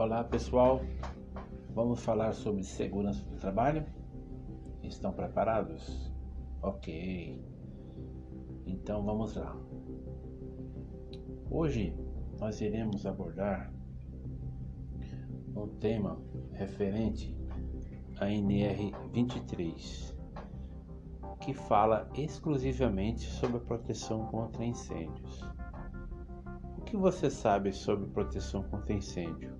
Olá pessoal, vamos falar sobre segurança do trabalho? Estão preparados? Ok, então vamos lá. Hoje nós iremos abordar um tema referente à NR 23, que fala exclusivamente sobre a proteção contra incêndios. Que você sabe sobre proteção contra incêndio?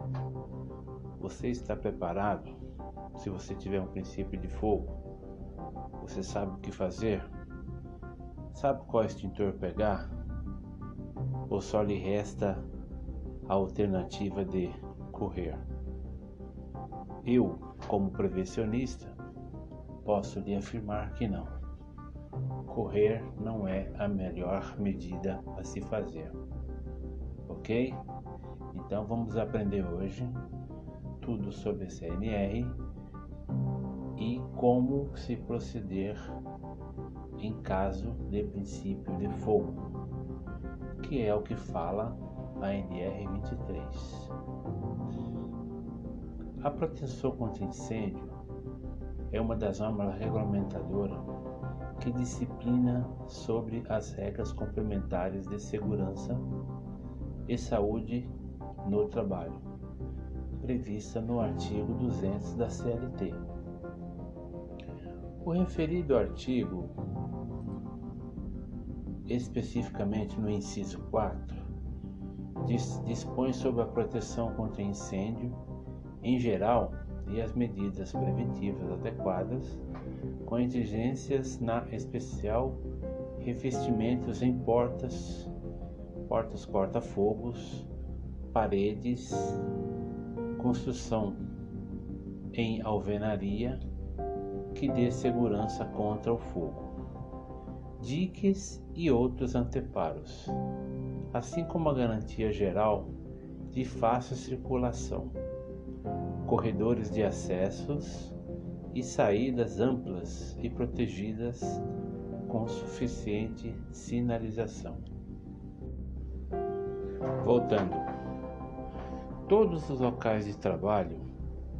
Você está preparado? Se você tiver um princípio de fogo, você sabe o que fazer? Sabe qual extintor pegar? Ou só lhe resta a alternativa de correr? Eu, como prevencionista, posso lhe afirmar que não. Correr não é a melhor medida a se fazer. Ok? Então vamos aprender hoje tudo sobre CNR e como se proceder em caso de princípio de fogo, que é o que fala a NR 23. A proteção contra incêndio é uma das normas regulamentadoras que disciplina sobre as regras complementares de segurança e saúde no trabalho, prevista no artigo 200 da CLT. O referido artigo, especificamente no inciso 4, dispõe sobre a proteção contra incêndio em geral e as medidas preventivas adequadas, com exigências na especial revestimentos em portas, portas corta-fogos, paredes, construção em alvenaria que dê segurança contra o fogo, diques e outros anteparos, assim como a garantia geral de fácil circulação corredores de acessos e saídas amplas e protegidas com suficiente sinalização. Voltando, todos os locais de trabalho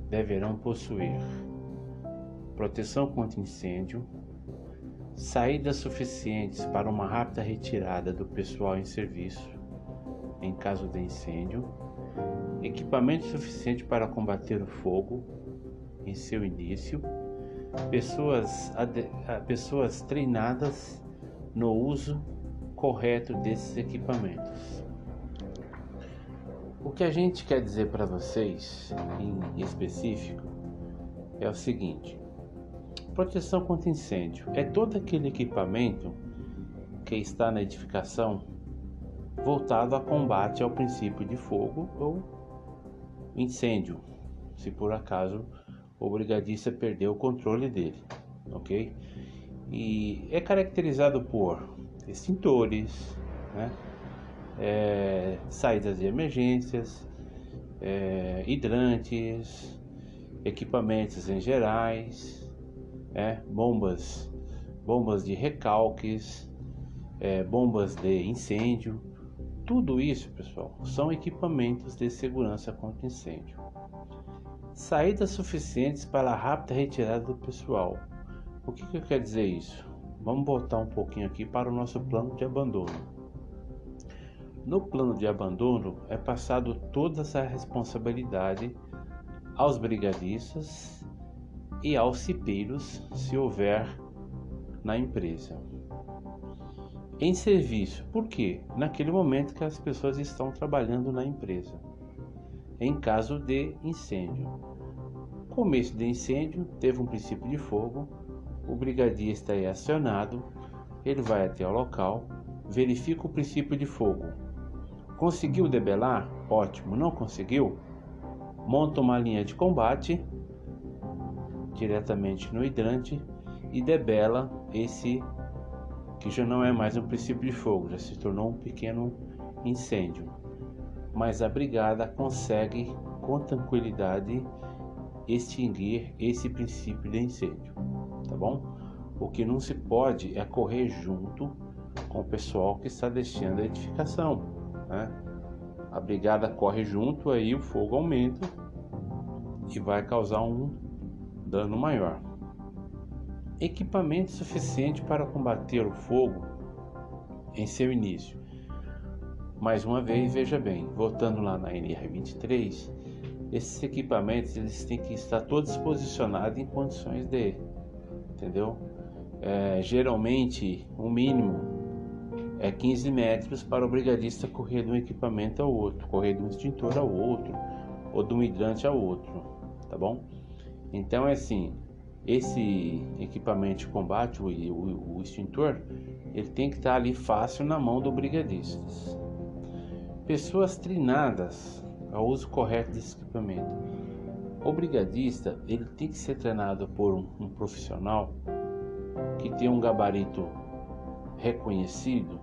deverão possuir proteção contra incêndio, saídas suficientes para uma rápida retirada do pessoal em serviço em caso de incêndio equipamento suficiente para combater o fogo em seu início, pessoas, pessoas treinadas no uso correto desses equipamentos. O que a gente quer dizer para vocês em específico é o seguinte: proteção contra incêndio é todo aquele equipamento que está na edificação voltado a combate ao princípio de fogo ou incêndio, se por acaso o brigadista perdeu o controle dele, ok? E é caracterizado por extintores, né? É, saídas de emergências, é, hidrantes, equipamentos em gerais, é, bombas, bombas de recalques, é, bombas de incêndio, tudo isso, pessoal, são equipamentos de segurança contra incêndio. Saídas suficientes para a rápida retirada do pessoal. O que, que quer dizer isso? Vamos voltar um pouquinho aqui para o nosso plano de abandono. No plano de abandono é passado toda essa responsabilidade aos brigadistas e aos cipeiros, se houver na empresa em serviço. Por quê? Naquele momento que as pessoas estão trabalhando na empresa. Em caso de incêndio. Começo de incêndio, teve um princípio de fogo, o brigadista é acionado, ele vai até o local, verifica o princípio de fogo. Conseguiu debelar? Ótimo. Não conseguiu? Monta uma linha de combate diretamente no hidrante e debela esse que já não é mais um princípio de fogo, já se tornou um pequeno incêndio. Mas a brigada consegue com tranquilidade extinguir esse princípio de incêndio, tá bom? O que não se pode é correr junto com o pessoal que está deixando a edificação, né? a brigada corre junto, aí o fogo aumenta e vai causar um dano maior. Equipamento suficiente para combater o fogo em seu início. Mais uma vez, veja bem, voltando lá na NR23, esses equipamentos eles têm que estar todos posicionados em condições de, entendeu? É, geralmente, o mínimo é 15 metros para o brigadista correr de um equipamento ao outro, correr de um extintor ao outro, ou de um hidrante ao outro, tá bom? Então é assim, esse equipamento de combate, o, o, o extintor, ele tem que estar ali fácil na mão do brigadista. Pessoas treinadas ao uso correto desse equipamento. O brigadista ele tem que ser treinado por um, um profissional que tem um gabarito reconhecido,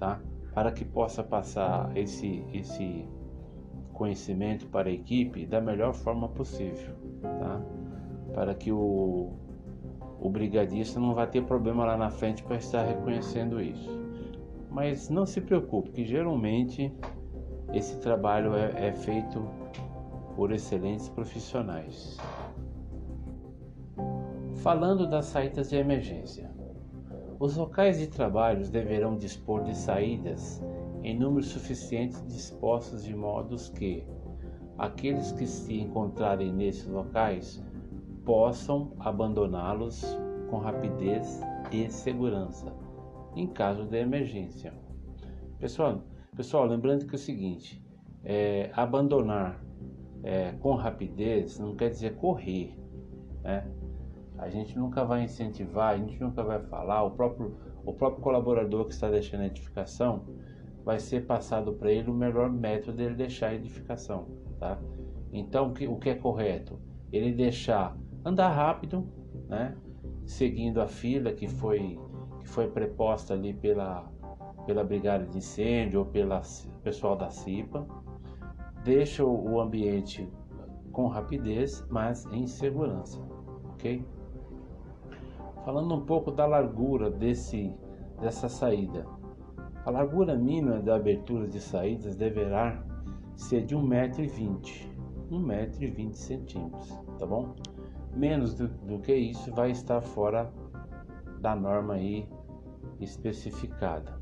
tá? Para que possa passar esse esse conhecimento para a equipe da melhor forma possível, tá? Para que o o brigadista não vai ter problema lá na frente para estar reconhecendo isso. Mas não se preocupe, que geralmente esse trabalho é, é feito por excelentes profissionais. Falando das saídas de emergência, os locais de trabalho deverão dispor de saídas em número suficiente dispostos de modos que aqueles que se encontrarem nesses locais possam abandoná-los com rapidez e segurança em caso de emergência. Pessoal, pessoal lembrando que é o seguinte, é, abandonar é, com rapidez não quer dizer correr, né? A gente nunca vai incentivar, a gente nunca vai falar, o próprio, o próprio colaborador que está deixando a edificação vai ser passado para ele o melhor método dele deixar a edificação, tá? Então, o que, o que é correto? Ele deixar andar rápido, né? Seguindo a fila que foi que foi preposta ali pela pela brigada de incêndio ou pela pessoal da CIPA, deixa o ambiente com rapidez, mas em segurança, ok? Falando um pouco da largura desse dessa saída, a largura mínima da abertura de saídas deverá ser de 1,20m, 1,20m, tá bom? Menos do, do que isso vai estar fora da norma aí especificada.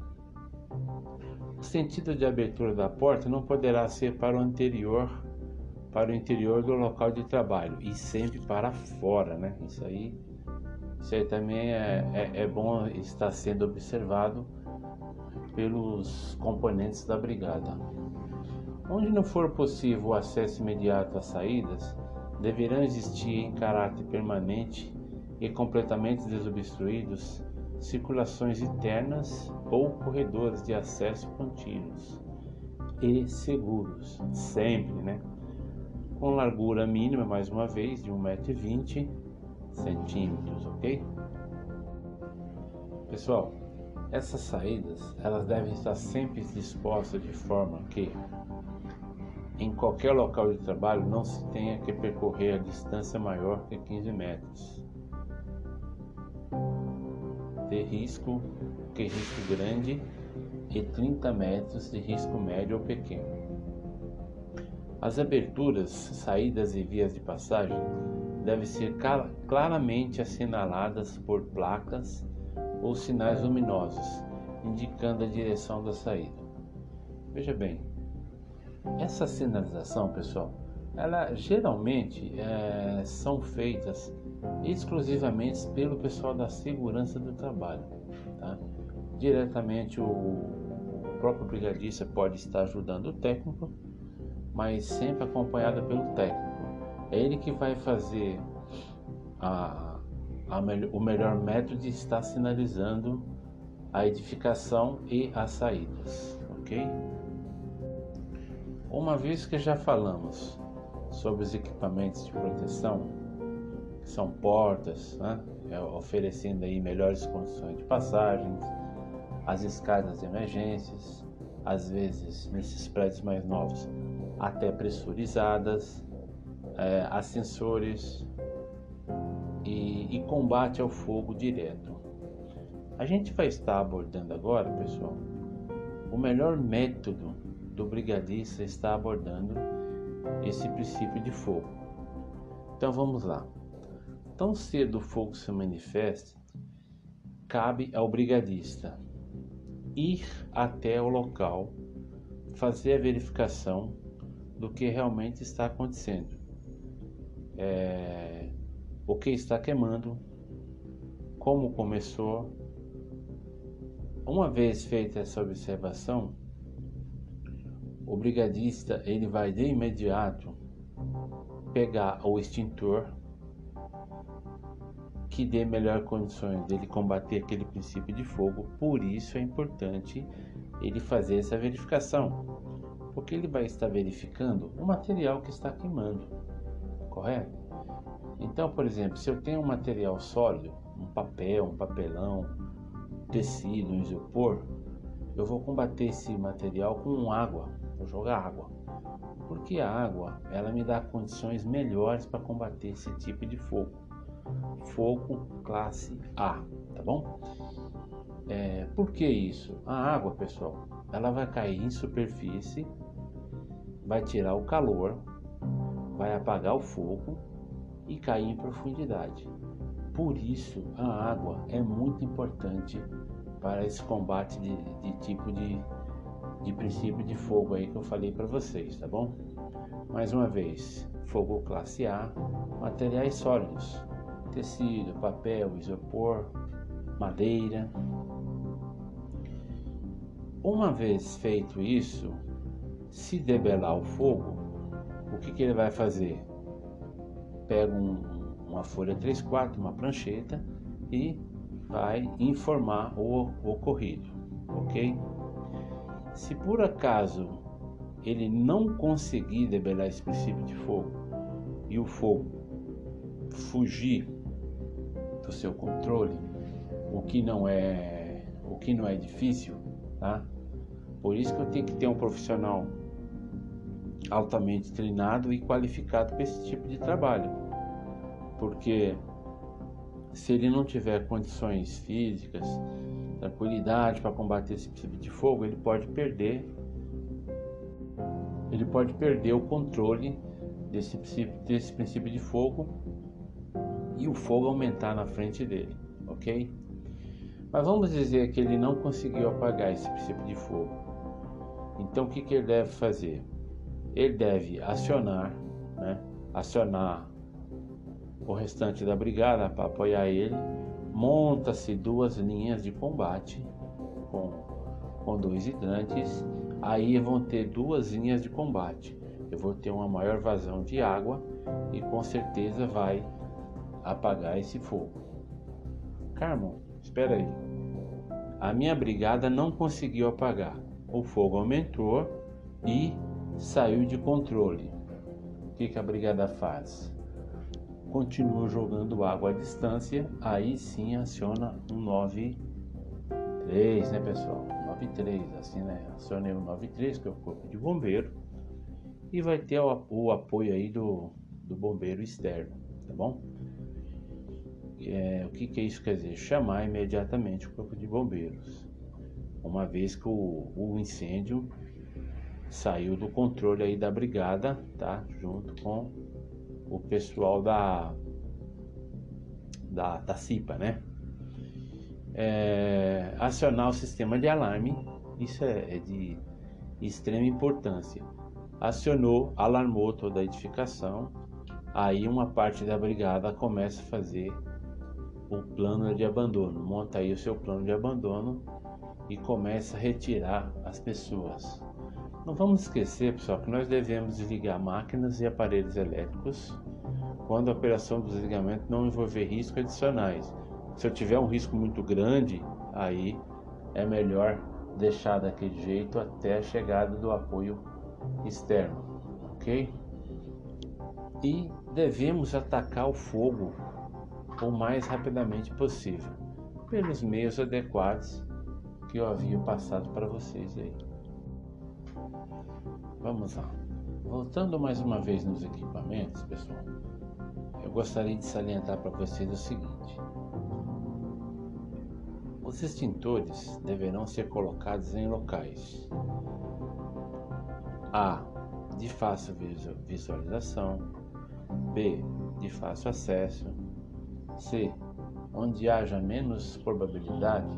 O sentido de abertura da porta não poderá ser para o anterior, para o interior do local de trabalho e sempre para fora, né? Isso aí, isso aí também é, é, é bom estar sendo observado pelos componentes da brigada. Onde não for possível o acesso imediato às saídas, deverão existir em caráter permanente e completamente desobstruídos circulações internas ou corredores de acesso contínuos e seguros, sempre, né? Com largura mínima, mais uma vez, de 1,20m, ok? Pessoal, essas saídas, elas devem estar sempre dispostas de forma que em qualquer local de trabalho não se tenha que percorrer a distância maior que 15 metros de risco que risco grande e 30 metros de risco médio ou pequeno. As aberturas, saídas e vias de passagem devem ser claramente assinaladas por placas ou sinais luminosos, indicando a direção da saída. Veja bem, essa sinalização, pessoal, ela geralmente é, são feitas exclusivamente pelo pessoal da segurança do trabalho. Tá? Diretamente o, o próprio brigadista pode estar ajudando o técnico, mas sempre acompanhado pelo técnico. É ele que vai fazer a, a, o melhor método de estar sinalizando a edificação e as saídas, ok? Uma vez que já falamos sobre os equipamentos de proteção, que são portas, né? É, oferecendo aí melhores condições de passagens, as escadas de emergências, às vezes nesses prédios mais novos até pressurizadas, é, ascensores e, e combate ao fogo direto. A gente vai estar abordando agora, pessoal, o melhor método do brigadista está abordando esse princípio de fogo. Então vamos lá. Tão cedo o fogo se manifesta, cabe ao brigadista ir até o local, fazer a verificação do que realmente está acontecendo, é, o que está queimando, como começou. Uma vez feita essa observação, o brigadista ele vai de imediato pegar o extintor que dê melhor condições dele combater aquele princípio de fogo. Por isso é importante ele fazer essa verificação, porque ele vai estar verificando o material que está queimando, correto? Então, por exemplo, se eu tenho um material sólido, um papel, um papelão, tecido, um isopor, eu vou combater esse material com água, vou jogar água. Porque a água, ela me dá condições melhores para combater esse tipo de fogo fogo classe A, tá bom? É, por que isso? A água, pessoal, ela vai cair em superfície, vai tirar o calor, vai apagar o fogo e cair em profundidade. Por isso, a água é muito importante para esse combate de, de tipo de, de princípio de fogo aí que eu falei para vocês, tá bom? Mais uma vez, fogo classe A, materiais sólidos, tecido, papel, isopor, madeira. Uma vez feito isso, se debelar o fogo, o que, que ele vai fazer? Pega um, uma folha 3 quartos, uma prancheta e vai informar o ocorrido, ok? Se por acaso ele não conseguir debelar esse princípio de fogo e o fogo fugir do seu controle, o que não é o que não é difícil, tá? Por isso que eu tenho que ter um profissional altamente treinado e qualificado para esse tipo de trabalho. Porque se ele não tiver condições físicas, tranquilidade para combater esse tipo de fogo, ele pode perder ele pode perder o controle desse, desse princípio de fogo e o fogo aumentar na frente dele, ok? Mas vamos dizer que ele não conseguiu apagar esse princípio de fogo. Então o que, que ele deve fazer? Ele deve acionar, né? acionar o restante da brigada para apoiar ele. Monta-se duas linhas de combate com, com dois hidrantes. Aí vão ter duas linhas de combate. Eu vou ter uma maior vazão de água e com certeza vai apagar esse fogo. Carmo, espera aí. A minha brigada não conseguiu apagar. O fogo aumentou e saiu de controle. O que, que a brigada faz? Continua jogando água à distância, aí sim aciona um 93, né pessoal? 93, assim né? Aciona o 93, que é o corpo de bombeiro, e vai ter o, o apoio aí do, do bombeiro externo, tá bom? É, o que, que isso quer dizer? Chamar imediatamente o corpo de bombeiros, uma vez que o, o incêndio saiu do controle aí da brigada, tá? Junto com o pessoal da da, da CIPA, né? É, acionar o sistema de alarme, isso é, é de extrema importância. Acionou, alarmou toda a edificação, aí uma parte da brigada começa a fazer o plano de abandono. Monta aí o seu plano de abandono e começa a retirar as pessoas. Não vamos esquecer, pessoal, que nós devemos desligar máquinas e aparelhos elétricos quando a operação do desligamento não envolver riscos adicionais. Se eu tiver um risco muito grande, aí é melhor deixar daquele jeito até a chegada do apoio externo, ok? E devemos atacar o fogo o mais rapidamente possível, pelos meios adequados que eu havia passado para vocês aí. Vamos lá. Voltando mais uma vez nos equipamentos, pessoal, eu gostaria de salientar para vocês o seguinte: Os extintores deverão ser colocados em locais A. De fácil visualização B. De fácil acesso C. Onde haja menos probabilidade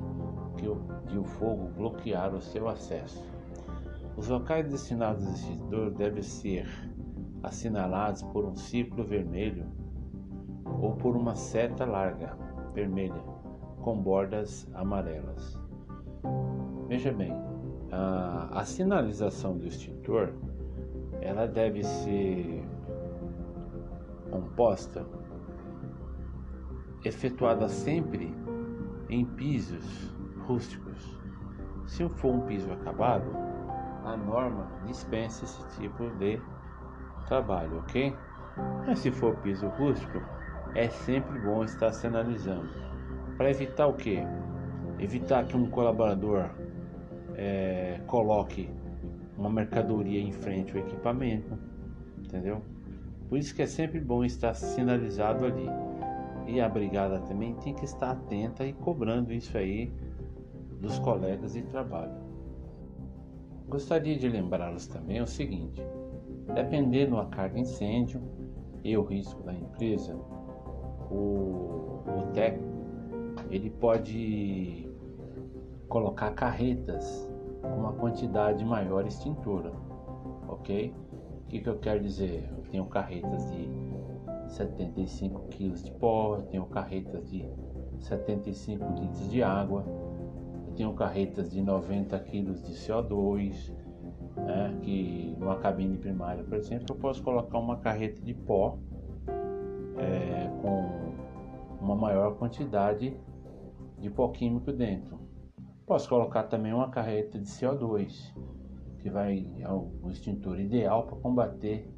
de o fogo bloquear o seu acesso. Os locais destinados ao extintor devem ser assinalados por um círculo vermelho ou por uma seta larga vermelha com bordas amarelas. Veja bem, a, a sinalização do extintor ela deve ser composta, efetuada sempre em pisos rústicos. Se for um piso acabado, a norma dispensa esse tipo de trabalho, ok? Mas se for piso rústico, é sempre bom estar sinalizando. Para evitar o que? Evitar que um colaborador é, coloque uma mercadoria em frente ao equipamento, entendeu? Por isso que é sempre bom estar sinalizado ali. E a brigada também tem que estar atenta e cobrando isso aí dos colegas de trabalho. Gostaria de lembrá-los também o seguinte: dependendo da carga de incêndio e o risco da empresa, o, o técnico ele pode colocar carretas com uma quantidade maior extintora, ok? O que, que eu quero dizer? Eu tenho carretas de 75 kg de pó, eu tenho carretas de 75 litros de água, tenho carretas de 90 kg de CO2, né, que numa cabine primária, por exemplo, eu posso colocar uma carreta de pó é, com uma maior quantidade de pó químico dentro. Posso colocar também uma carreta de CO2, que vai é o extintor ideal para combater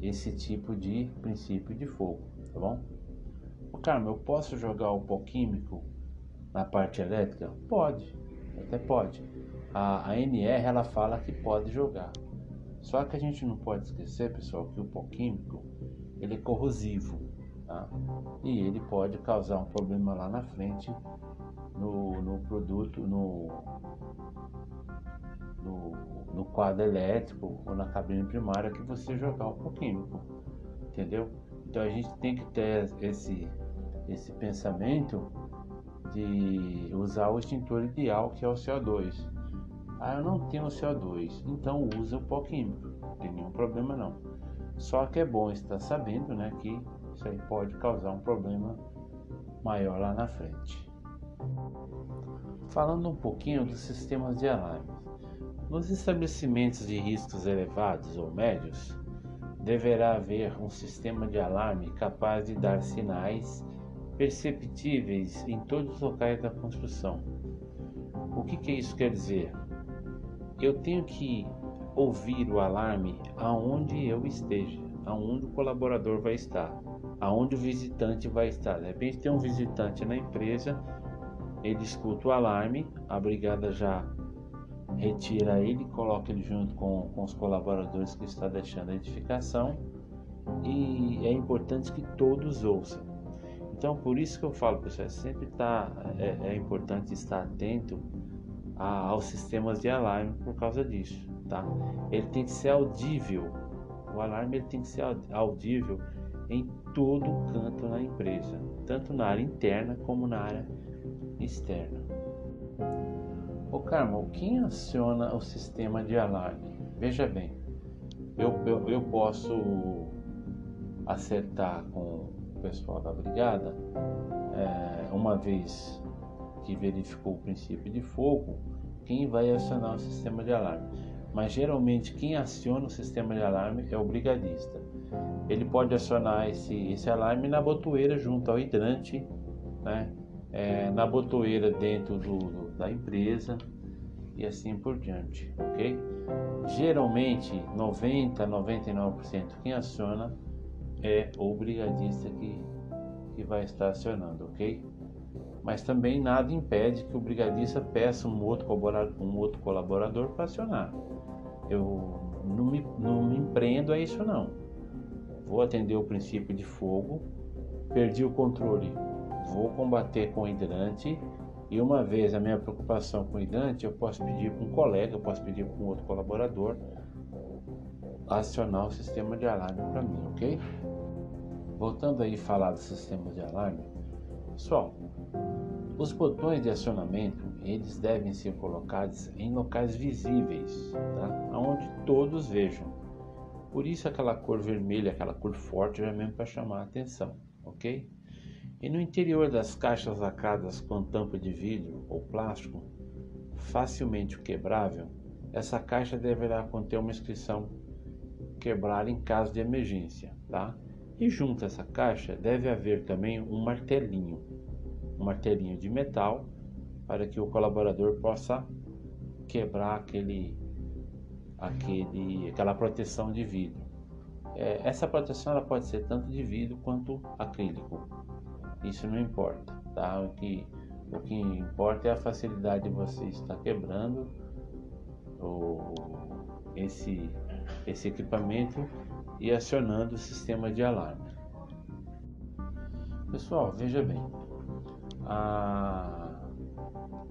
esse tipo de princípio de fogo, tá bom? Carmo, eu posso jogar o pó químico na parte elétrica? Pode, até pode. A, a NR ela fala que pode jogar. Só que a gente não pode esquecer, pessoal, que o pó químico ele é corrosivo, tá? E ele pode causar um problema lá na frente no, no produto, no, no, no, quadro elétrico ou na cabine primária que você jogar o pó químico, entendeu? Então a gente tem que ter esse, esse pensamento de usar o extintor ideal que é o CO2. Ah, eu não tenho CO2, então usa o pó químico, não tem nenhum problema não. Só que é bom estar sabendo né, que isso aí pode causar um problema maior lá na frente. Falando um pouquinho dos sistemas de alarme. Nos estabelecimentos de riscos elevados ou médios, deverá haver um sistema de alarme capaz de dar sinais perceptíveis em todos os locais da construção. O que, que isso quer dizer? Eu tenho que ouvir o alarme aonde eu esteja, aonde o colaborador vai estar, aonde o visitante vai estar. De repente tem um visitante na empresa, ele escuta o alarme, a brigada já retira ele, coloca ele junto com, com os colaboradores que está deixando a edificação e é importante que todos ouçam. Então, por isso que eu falo, pessoal, sempre tá, é, é importante estar atento a, aos sistemas de alarme por causa disso, tá? Ele tem que ser audível, o alarme ele tem que ser audível em todo canto na empresa, tanto na área interna como na área externa. Ô Carmo, quem aciona o sistema de alarme? Veja bem, eu, eu, eu posso acertar com pessoal da brigada, é, uma vez que verificou o princípio de fogo, quem vai acionar o sistema de alarme. Mas geralmente quem aciona o sistema de alarme é o brigadista. Ele pode acionar esse, esse alarme na botoeira junto ao hidrante, né? É, na botoeira dentro do, do, da empresa e assim por diante, ok? Geralmente 90 99% quem aciona é o brigadista que, que vai estar acionando, ok? Mas também nada impede que o brigadista peça um outro colaborador, um outro colaborador para acionar. Eu não me, não me empreendo a isso não. Vou atender o princípio de fogo, perdi o controle, vou combater com hidrante E uma vez a minha preocupação com o hidrante, eu posso pedir para um colega, eu posso pedir para um outro colaborador acionar o sistema de alarme para mim, ok? Voltando aí a falar do sistema de alarme, pessoal, os botões de acionamento eles devem ser colocados em locais visíveis, tá? onde todos vejam. Por isso aquela cor vermelha, aquela cor forte, é mesmo para chamar a atenção, ok? E no interior das caixas lacradas com tampa de vidro ou plástico, facilmente quebrável, essa caixa deverá conter uma inscrição quebrar em caso de emergência, tá? E junto a essa caixa deve haver também um martelinho, um martelinho de metal para que o colaborador possa quebrar aquele, aquele, aquela proteção de vidro. É, essa proteção ela pode ser tanto de vidro quanto acrílico. Isso não importa, tá? O que, o que importa é a facilidade de você estar quebrando o, esse, esse equipamento e acionando o sistema de alarme. Pessoal, veja bem, a,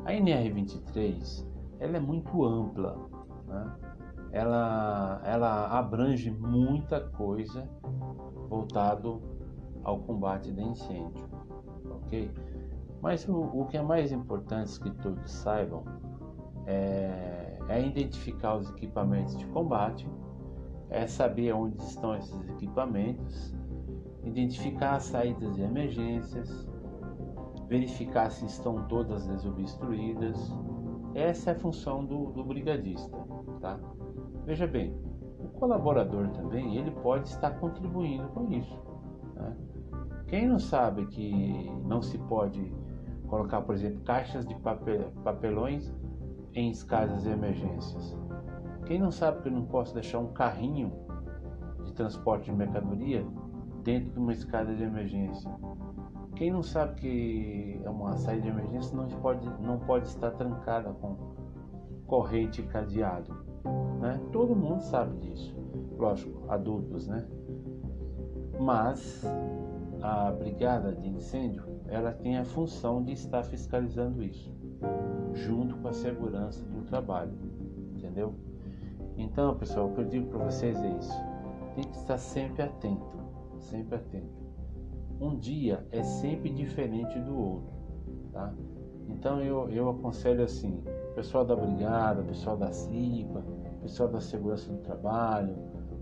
a NR23 ela é muito ampla, né? ela, ela abrange muita coisa voltado ao combate de incêndio Mas o, o que é mais importante que todos saibam é, é identificar os equipamentos de combate, é saber onde estão esses equipamentos, identificar as saídas de emergências, verificar se estão todas desobstruídas. Essa é a função do, do brigadista, tá? Veja bem, o colaborador também ele pode estar contribuindo com isso. Né? Quem não sabe que não se pode colocar, por exemplo, caixas de papel, papelões em escadas de emergências? Quem não sabe que eu não posso deixar um carrinho de transporte de mercadoria dentro de uma escada de emergência? Quem não sabe que é uma saída de emergência não pode, não pode estar trancada com corrente e cadeado? Né? Todo mundo sabe disso. Lógico, adultos, né? Mas a brigada de incêndio ela tem a função de estar fiscalizando isso, junto com a segurança do trabalho, entendeu? Então, pessoal, o que eu digo para vocês é isso: tem que estar sempre atento, sempre atento. Um dia é sempre diferente do outro, tá? Então eu, eu aconselho assim, pessoal da brigada, pessoal da CIPA, pessoal da segurança do trabalho,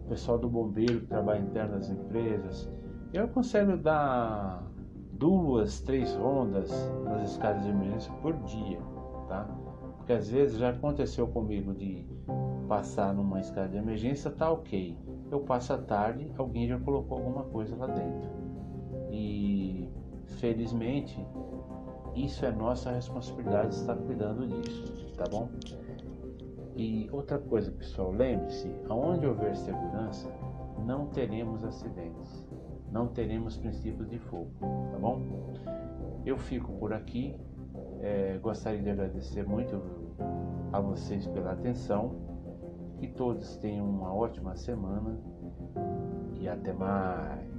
pessoal do bombeiro que trabalha interno empresas, eu aconselho dar duas, três rondas nas escadas de emergência por dia, tá? Porque às vezes já aconteceu comigo de passar numa escada de emergência, tá ok. Eu passo a tarde, alguém já colocou alguma coisa lá dentro. E felizmente isso é nossa responsabilidade estar cuidando disso, tá bom? E outra coisa, pessoal, lembre-se, aonde houver segurança, não teremos acidentes não teremos princípios de fogo, tá bom? Eu fico por aqui. É, gostaria de agradecer muito a vocês pela atenção. Que todos tenham uma ótima semana e até mais.